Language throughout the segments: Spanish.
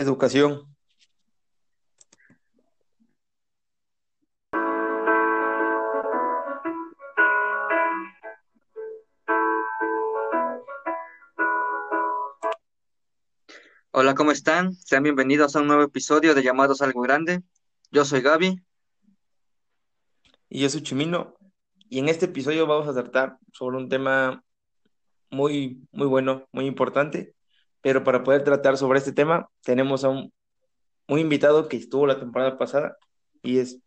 Educación. Hola, ¿cómo están? Sean bienvenidos a un nuevo episodio de Llamados Algo Grande. Yo soy Gaby. Y yo soy Chimino. Y en este episodio vamos a tratar sobre un tema muy, muy bueno, muy importante. Pero para poder tratar sobre este tema, tenemos a un, un invitado que estuvo la temporada pasada y es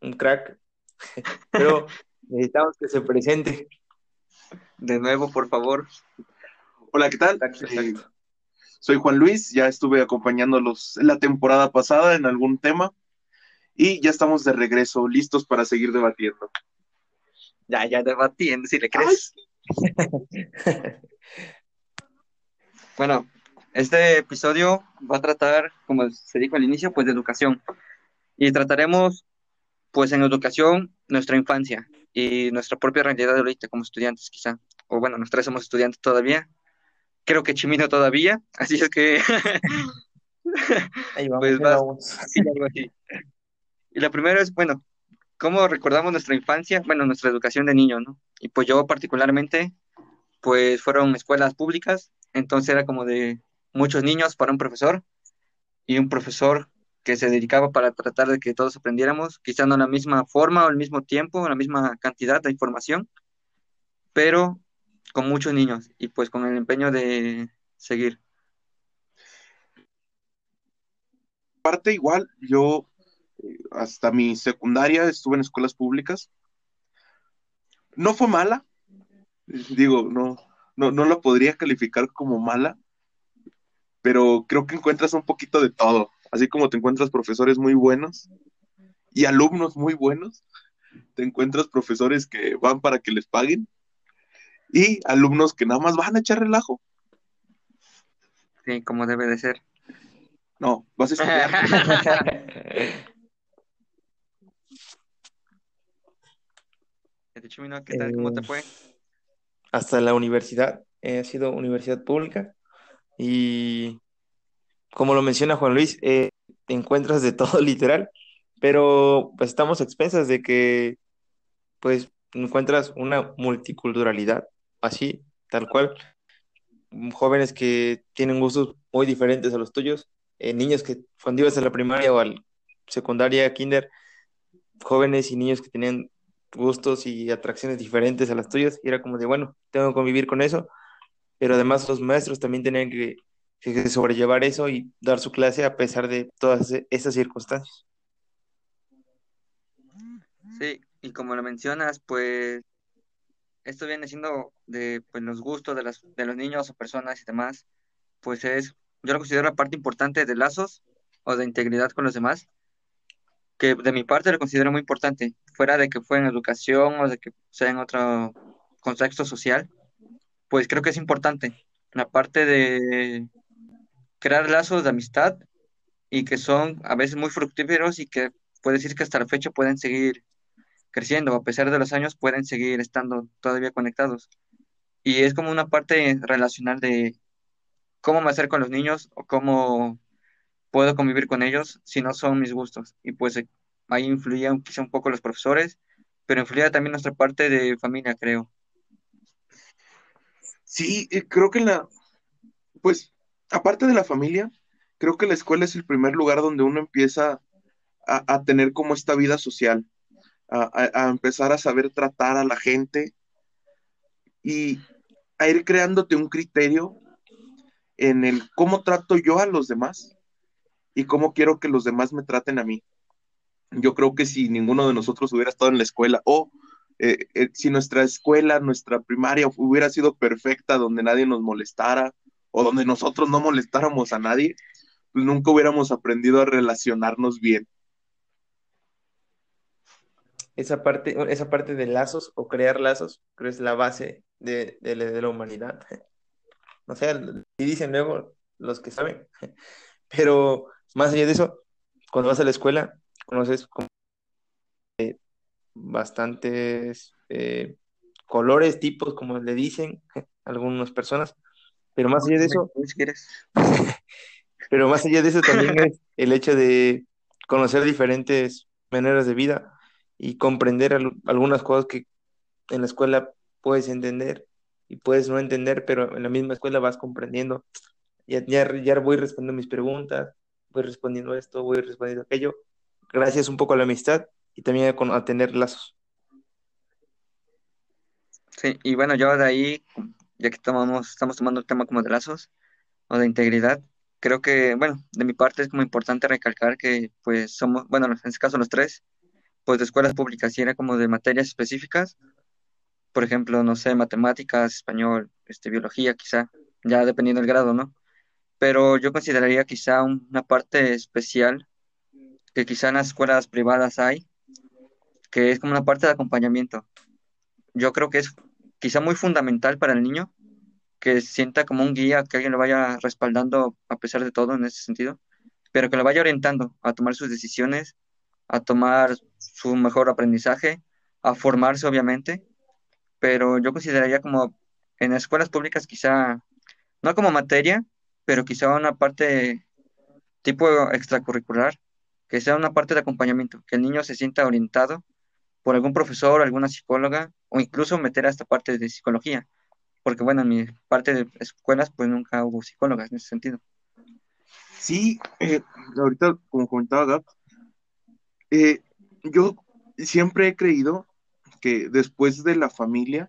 un crack. Pero necesitamos que se presente. De nuevo, por favor. Hola, ¿qué tal? Exacto, Eh, soy Juan Luis, ya estuve acompañándolos la temporada pasada en algún tema y ya estamos de regreso, listos para seguir debatiendo. Ya, ya debatiendo, si le crees. Bueno, este episodio va a tratar, como se dijo al inicio, pues de educación. Y trataremos, pues en educación, nuestra infancia y nuestra propia realidad de ahorita como estudiantes, quizá. O bueno, nosotros somos estudiantes todavía. Creo que Chimino todavía, así es que Ahí vamos, Pues vas. vamos. Algo así. Y la primera es, bueno, ¿cómo recordamos nuestra infancia? Bueno, nuestra educación de niño, ¿no? Y pues yo particularmente, pues fueron escuelas públicas, entonces era como de muchos niños para un profesor y un profesor que se dedicaba para tratar de que todos aprendiéramos, quizá no la misma forma o el mismo tiempo, la misma cantidad de información, pero con muchos niños y pues con el empeño de seguir. Aparte, igual, yo eh, hasta mi secundaria estuve en escuelas públicas. No fue mala, digo, no, no, no la podría calificar como mala, pero creo que encuentras un poquito de todo, así como te encuentras profesores muy buenos y alumnos muy buenos, te encuentras profesores que van para que les paguen y alumnos que nada más van a echar relajo. Sí, como debe de ser. No, vas a estudiar. ¿Y Chimino, ¿qué tal? ¿Cómo te Eh, fue? hasta la universidad. eh, ha sido universidad pública y como lo menciona Juan Luis, eh, te encuentras de todo literal, pero pues estamos a expensas de que pues encuentras una multiculturalidad, así, tal cual, jóvenes que tienen gustos muy diferentes a los tuyos, eh, niños que cuando ibas a la primaria o al secundaria, kinder, jóvenes y niños que tenían gustos y atracciones diferentes a las tuyas, y era como de, bueno, tengo que convivir con eso, pero además los maestros también tenían que, sobrellevar eso y dar su clase a pesar de todas esas circunstancias. Sí, y como lo mencionas, pues esto viene siendo de pues, los gustos de, de los niños o personas y demás, pues es, yo lo considero la parte importante de lazos o de integridad con los demás, que de mi parte lo considero muy importante, fuera de que fue en educación o de que sea en otro contexto social, pues creo que es importante la parte de crear lazos de amistad y que son a veces muy fructíferos y que puede decir que hasta la fecha pueden seguir creciendo, a pesar de los años, pueden seguir estando todavía conectados. Y es como una parte relacional de cómo me acerco a los niños o cómo puedo convivir con ellos si no son mis gustos. Y pues eh, ahí influían quizá un poco los profesores, pero influía también nuestra parte de familia, creo. Sí, eh, creo que la, pues, aparte de la familia, creo que la escuela es el primer lugar donde uno empieza a, a tener como esta vida social, a, a- empezar a saber tratar a la gente y a ir creándote un criterio en el cómo trato yo a los demás y cómo quiero que los demás me traten a mí. Yo creo que si ninguno de nosotros hubiera estado en la escuela o eh, eh, si nuestra escuela, nuestra primaria hubiera sido perfecta, donde nadie nos molestara o donde nosotros no molestáramos a nadie, pues nunca hubiéramos aprendido a relacionarnos bien. Esa parte, esa parte de lazos o crear lazos, creo es la base de, de la humanidad. O sea, y dicen luego los que saben, pero más allá de eso, cuando vas a la escuela, conoces bastantes eh, colores, tipos, como le dicen algunas personas, pero más allá de eso. Pero más allá de eso también es el hecho de conocer diferentes maneras de vida y comprender algunas cosas que en la escuela puedes entender y puedes no entender, pero en la misma escuela vas comprendiendo. Ya, ya, ya voy respondiendo mis preguntas, voy respondiendo esto, voy respondiendo aquello, gracias un poco a la amistad y también a, a tener lazos. Sí, y bueno, yo de ahí, ya que tomamos, estamos tomando el tema como de lazos o de integridad, creo que, bueno, de mi parte es como importante recalcar que pues somos, bueno, en este caso los tres, pues de escuelas públicas y era como de materias específicas, por ejemplo, no sé, matemáticas, español, este, biología quizá, ya dependiendo del grado, ¿no? Pero yo consideraría quizá una parte especial que quizá en las escuelas privadas hay, que es como una parte de acompañamiento. Yo creo que es quizá muy fundamental para el niño que sienta como un guía, que alguien lo vaya respaldando a pesar de todo en ese sentido, pero que lo vaya orientando a tomar sus decisiones, a tomar su mejor aprendizaje, a formarse obviamente, pero yo consideraría como en escuelas públicas quizá, no como materia, pero quizá una parte tipo extracurricular, que sea una parte de acompañamiento, que el niño se sienta orientado por algún profesor, alguna psicóloga, o incluso meter a esta parte de psicología, porque bueno, en mi parte de escuelas pues nunca hubo psicólogas en ese sentido. Sí, eh, ahorita como comentaba Gab, eh, yo siempre he creído que después de la familia,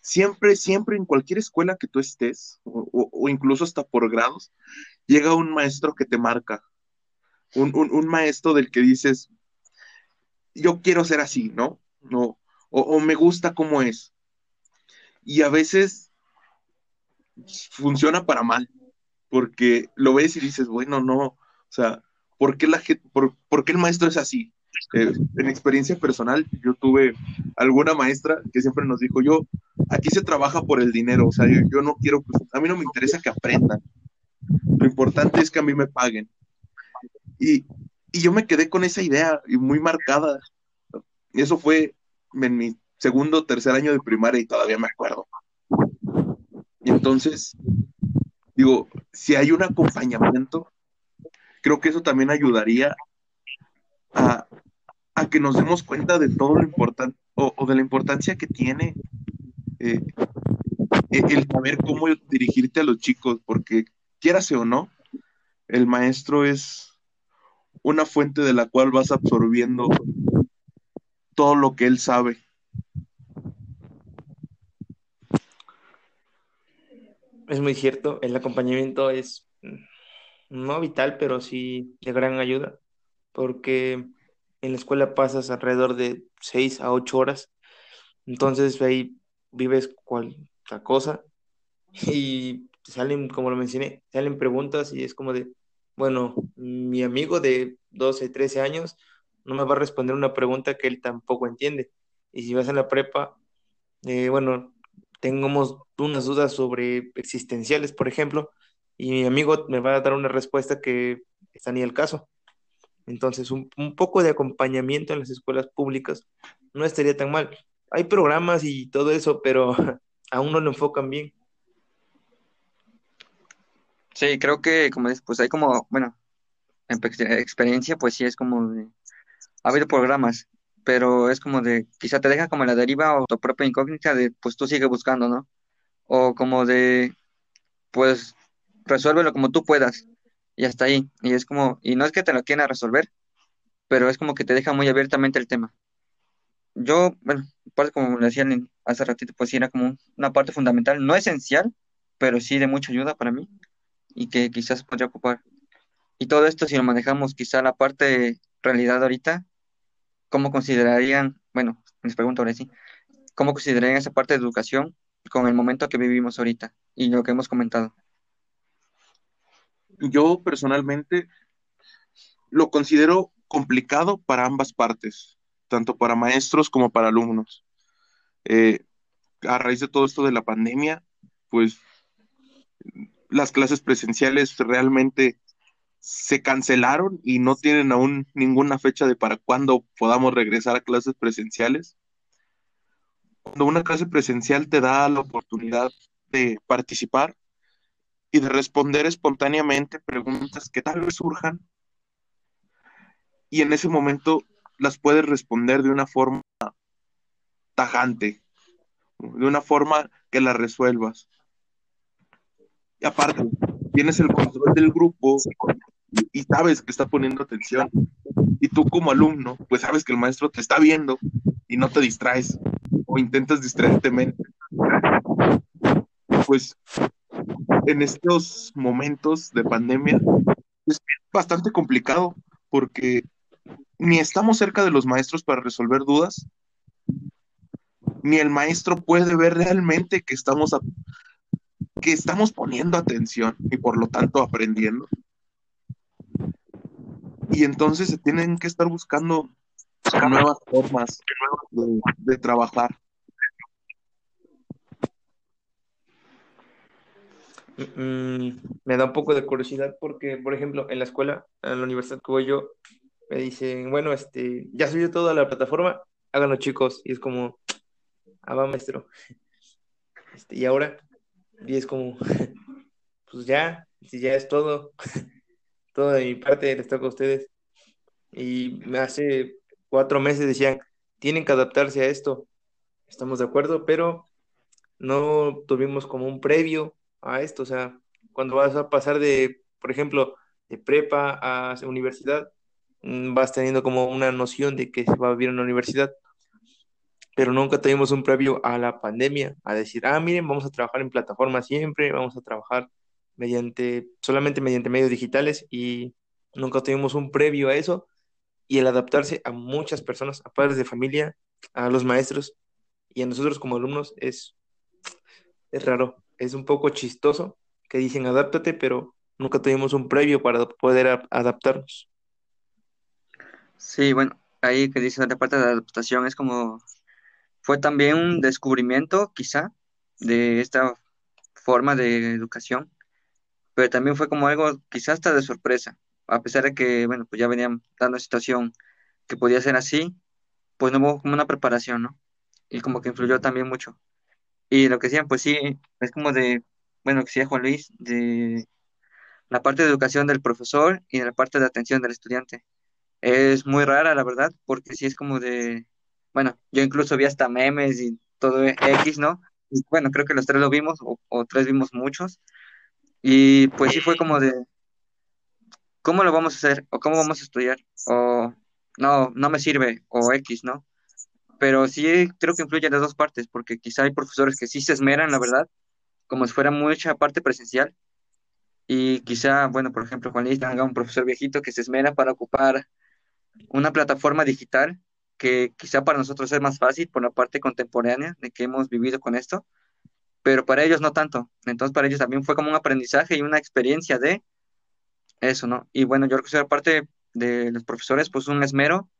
siempre, siempre en cualquier escuela que tú estés, o, incluso hasta por grados, llega un maestro que te marca, un, un, maestro del que dices, yo quiero ser así, ¿no? no o, me gusta cómo es y a veces funciona para mal, porque lo ves y dices, bueno, no, o sea, ¿por qué, el maestro es así? Eh, en experiencia personal, yo tuve alguna maestra que siempre nos dijo, yo, aquí se trabaja por el dinero, o sea, yo, no quiero, a mí no me interesa que aprendan, lo importante es que a mí me paguen. Y, y yo me quedé con esa idea y muy marcada. Eso fue en mi segundo, tercer año de primaria y todavía me acuerdo. Y entonces, digo, si hay un acompañamiento, creo que eso también ayudaría a, que nos demos cuenta de todo lo importante o, de la importancia que tiene eh, el saber cómo dirigirte a los chicos, porque quieras o no, el maestro es una fuente de la cual vas absorbiendo todo lo que él sabe. Es muy cierto, el acompañamiento es mm, no vital, pero sí de gran ayuda, porque en la escuela pasas alrededor de 6 a 8 horas, entonces ahí vives cualquier cosa y salen, como lo mencioné, salen preguntas y es como de, bueno, mi amigo de 12, 13 años no me va a responder una pregunta que él tampoco entiende. Y si vas en la prepa, eh, bueno, tengamos unas dudas sobre existenciales, por ejemplo, y mi amigo me va a dar una respuesta que está ni el caso. Entonces, un, poco de acompañamiento en las escuelas públicas no estaría tan mal. Hay programas y todo eso, pero aún no lo enfocan bien. Sí, creo que, como dices, pues hay como, bueno, en experiencia, pues sí es como ha habido programas, pero es como de, quizá te deja como la deriva o tu propia incógnita de, pues tú sigue buscando, ¿no? O como de, pues resuélvelo como tú puedas y hasta ahí. Y es como, y no es que te lo quiera resolver, pero es como que te deja muy abiertamente el tema. Yo, bueno, parte como le decían hace ratito, pues sí era como una parte fundamental, no esencial, pero sí de mucha ayuda para mí y que quizás podría ocupar. Y todo esto si lo manejamos quizá la parte realidad ahorita, ¿cómo considerarían, bueno, les pregunto ahora sí, ¿cómo considerarían esa parte de educación con el momento que vivimos ahorita y lo que hemos comentado? Yo personalmente lo considero complicado para ambas partes, tanto para maestros como para alumnos. Eh, a raíz de todo esto de la pandemia, pues las clases presenciales realmente se cancelaron y no tienen aún ninguna fecha de para cuándo podamos regresar a clases presenciales. Cuando una clase presencial te da la oportunidad de participar, y de responder espontáneamente preguntas que tal vez surjan y en ese momento las puedes responder de una forma tajante, de una forma que las resuelvas. Y aparte, tienes el control del grupo y sabes que está poniendo atención. Y tú como alumno, pues sabes que el maestro te está viendo y no te distraes o intentas distraerte mente. Pues en estos momentos de pandemia es bastante complicado porque ni estamos cerca de los maestros para resolver dudas, ni el maestro puede ver realmente que estamos, que estamos poniendo atención y por lo tanto aprendiendo. Y entonces se tienen que estar buscando nuevas formas de, trabajar. Mm, me da un poco de curiosidad porque, por ejemplo, en la escuela, en la universidad que voy yo, me dicen, bueno, este, ya subió toda la plataforma, háganlo chicos. Y es como, ah, maestro. Este, y ahora, y es como, pues ya, si ya es todo, todo de mi parte les toca a ustedes. Y hace cuatro meses decían, tienen que adaptarse a esto. Estamos de acuerdo, pero no tuvimos como un previo a esto. O sea, cuando vas a pasar de, por ejemplo, de prepa a universidad, mm, vas teniendo como una noción de que se va a vivir en la universidad, pero nunca tuvimos un previo a la pandemia, a decir, ah, miren, vamos a trabajar en plataformas siempre, vamos a trabajar mediante, solamente mediante medios digitales y nunca tuvimos un previo a eso y el adaptarse a muchas personas, a padres de familia, a los maestros y a nosotros como alumnos es, es raro es un poco chistoso que dicen adáptate, pero nunca tuvimos un previo para poder adaptarnos. Sí, bueno, ahí que dice la parte de adaptación es como, fue también un descubrimiento quizá de esta forma de educación, pero también fue como algo quizás hasta de sorpresa, a pesar de que, bueno, pues ya venían dando situación que podía ser así, pues no hubo como una preparación, ¿no? Y como que influyó también mucho. Y lo que decían, pues sí, es como de, bueno, lo que decía Juan Luis, de la parte de educación del profesor y de la parte de atención del estudiante. Es muy rara, la verdad, porque sí es como de, bueno, yo incluso vi hasta memes y todo X, ¿no? bueno, creo que los tres lo vimos, o, o tres vimos muchos, y pues sí fue como de, ¿cómo lo vamos a hacer? ¿O cómo vamos a estudiar? O no, no me sirve, o X, ¿no? pero sí creo que influye en las dos partes, porque quizá hay profesores que sí se esmeran, la verdad, como si fuera mucha parte presencial, y quizá, bueno, por ejemplo, Juan Luis tenga un profesor viejito que se esmera para ocupar una plataforma digital que quizá para nosotros es más fácil por la parte contemporánea de que hemos vivido con esto, pero para ellos no tanto. Entonces para ellos también fue como un aprendizaje y una experiencia de eso, ¿no? Y bueno, yo creo que parte de los profesores, pues un esmero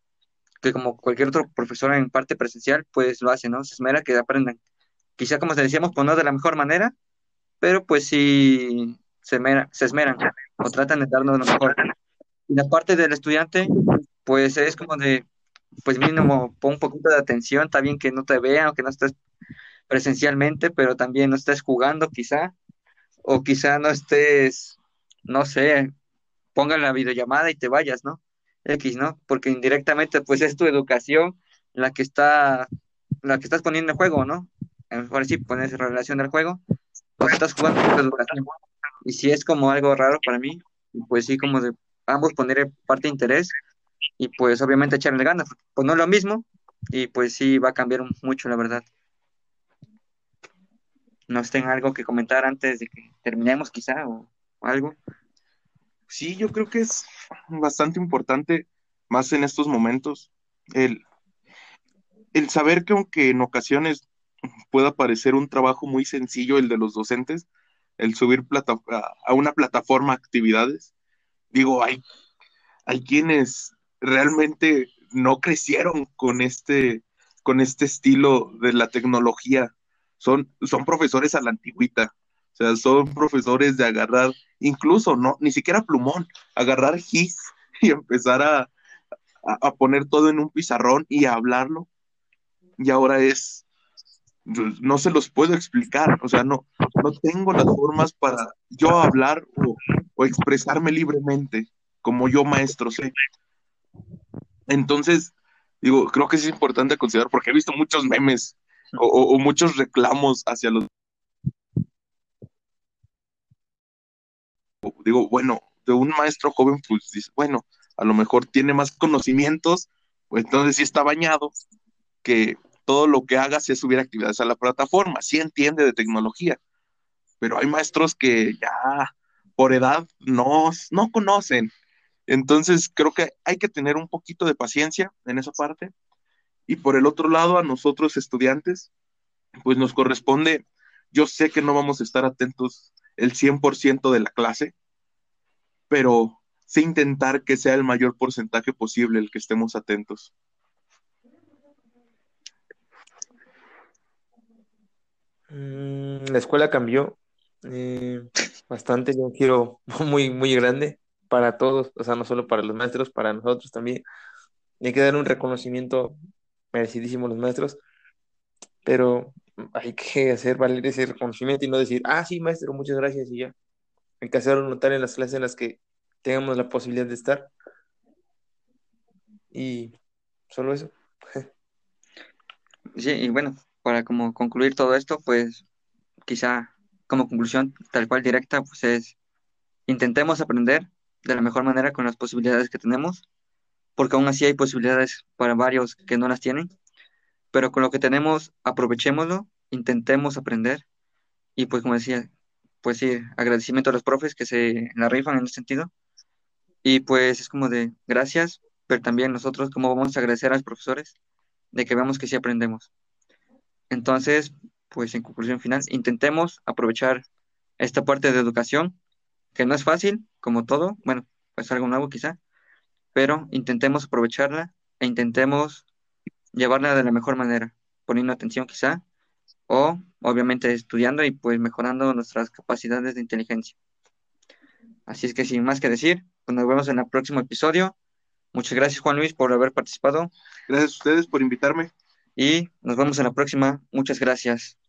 que como cualquier otro profesor en parte presencial, pues lo hace, ¿no? Se esmera que aprendan. Quizá, como te decíamos, pues no de la mejor manera, pero pues sí se, se esmeran o tratan de darnos lo mejor. Y la parte del estudiante, pues es como de, pues mínimo, pon un poquito de atención, está bien que no te vean o que no estés presencialmente, pero también no estés jugando quizá, o quizá no estés, no sé, ponga la videollamada y te vayas, ¿no? X, ¿no? Porque indirectamente pues es tu educación la que está, la que estás poniendo en juego, ¿no? A lo mejor sí pones relación del juego, pues estás jugando con tu educación. Y si es como algo raro para mí, pues sí, como de ambos poner parte de interés y pues obviamente echarle ganas, pues no es lo mismo y pues sí va a cambiar mucho, la verdad. ¿No tengan algo que comentar antes de que terminemos quizá o algo? Sí, yo creo que es bastante importante, más en estos momentos, el, el saber que aunque en ocasiones pueda parecer un trabajo muy sencillo el de los docentes, el subir plata, a una plataforma actividades, digo, hay, hay quienes realmente no crecieron con este, con este estilo de la tecnología. Son, son profesores a la antigüita. O sea, son profesores de agarrar, incluso, no, ni siquiera plumón, agarrar GIS y empezar a, a, poner todo en un pizarrón y a hablarlo. Y ahora es, no se los puedo explicar, o sea, no, no tengo las formas para yo hablar o, o expresarme libremente como yo maestro sé. Entonces, digo, creo que es importante considerar, porque he visto muchos memes o, muchos reclamos hacia los... Digo, bueno, de un maestro joven, pues dice, bueno, a lo mejor tiene más conocimientos, pues entonces sí está bañado, que todo lo que haga sea subir actividades a la plataforma, sí entiende de tecnología, pero hay maestros que ya por edad no, no conocen. Entonces creo que hay que tener un poquito de paciencia en esa parte. Y por el otro lado, a nosotros estudiantes, pues nos corresponde, yo sé que no vamos a estar atentos el 100% de la clase, pero sí intentar que sea el mayor porcentaje posible el que estemos atentos. Mm, la escuela cambió eh, bastante, de un giro muy, muy grande para todos, o sea, no solo para los maestros, para nosotros también. Hay que dar un reconocimiento merecidísimo a los maestros, pero hay que hacer valer ese reconocimiento y no decir, ah, sí, maestro, muchas gracias y ya. Hay que hacerlo notar en las clases en las que tengamos la posibilidad de estar y solo eso. Sí, y bueno, para como concluir todo esto, pues quizá como conclusión tal cual directa, pues es intentemos aprender de la mejor manera con las posibilidades que tenemos, porque aún así hay posibilidades para varios que no las tienen, pero con lo que tenemos, aprovechémoslo, intentemos aprender. Y pues como decía, pues sí, agradecimiento a los profes que se la rifan en ese sentido. Y pues es como de gracias, pero también nosotros como vamos a agradecer a los profesores de que veamos que sí aprendemos. Entonces, pues en conclusión final, intentemos aprovechar esta parte de educación, que no es fácil, como todo, bueno, pues algo nuevo quizá, pero intentemos aprovecharla e intentemos llevarla de la mejor manera, poniendo atención quizá, o obviamente estudiando y pues mejorando nuestras capacidades de inteligencia. Así es que sin más que decir, pues nos vemos en el próximo episodio. Muchas gracias Juan Luis por haber participado Gracias a ustedes por invitarme. y nos vemos en la próxima. Muchas gracias.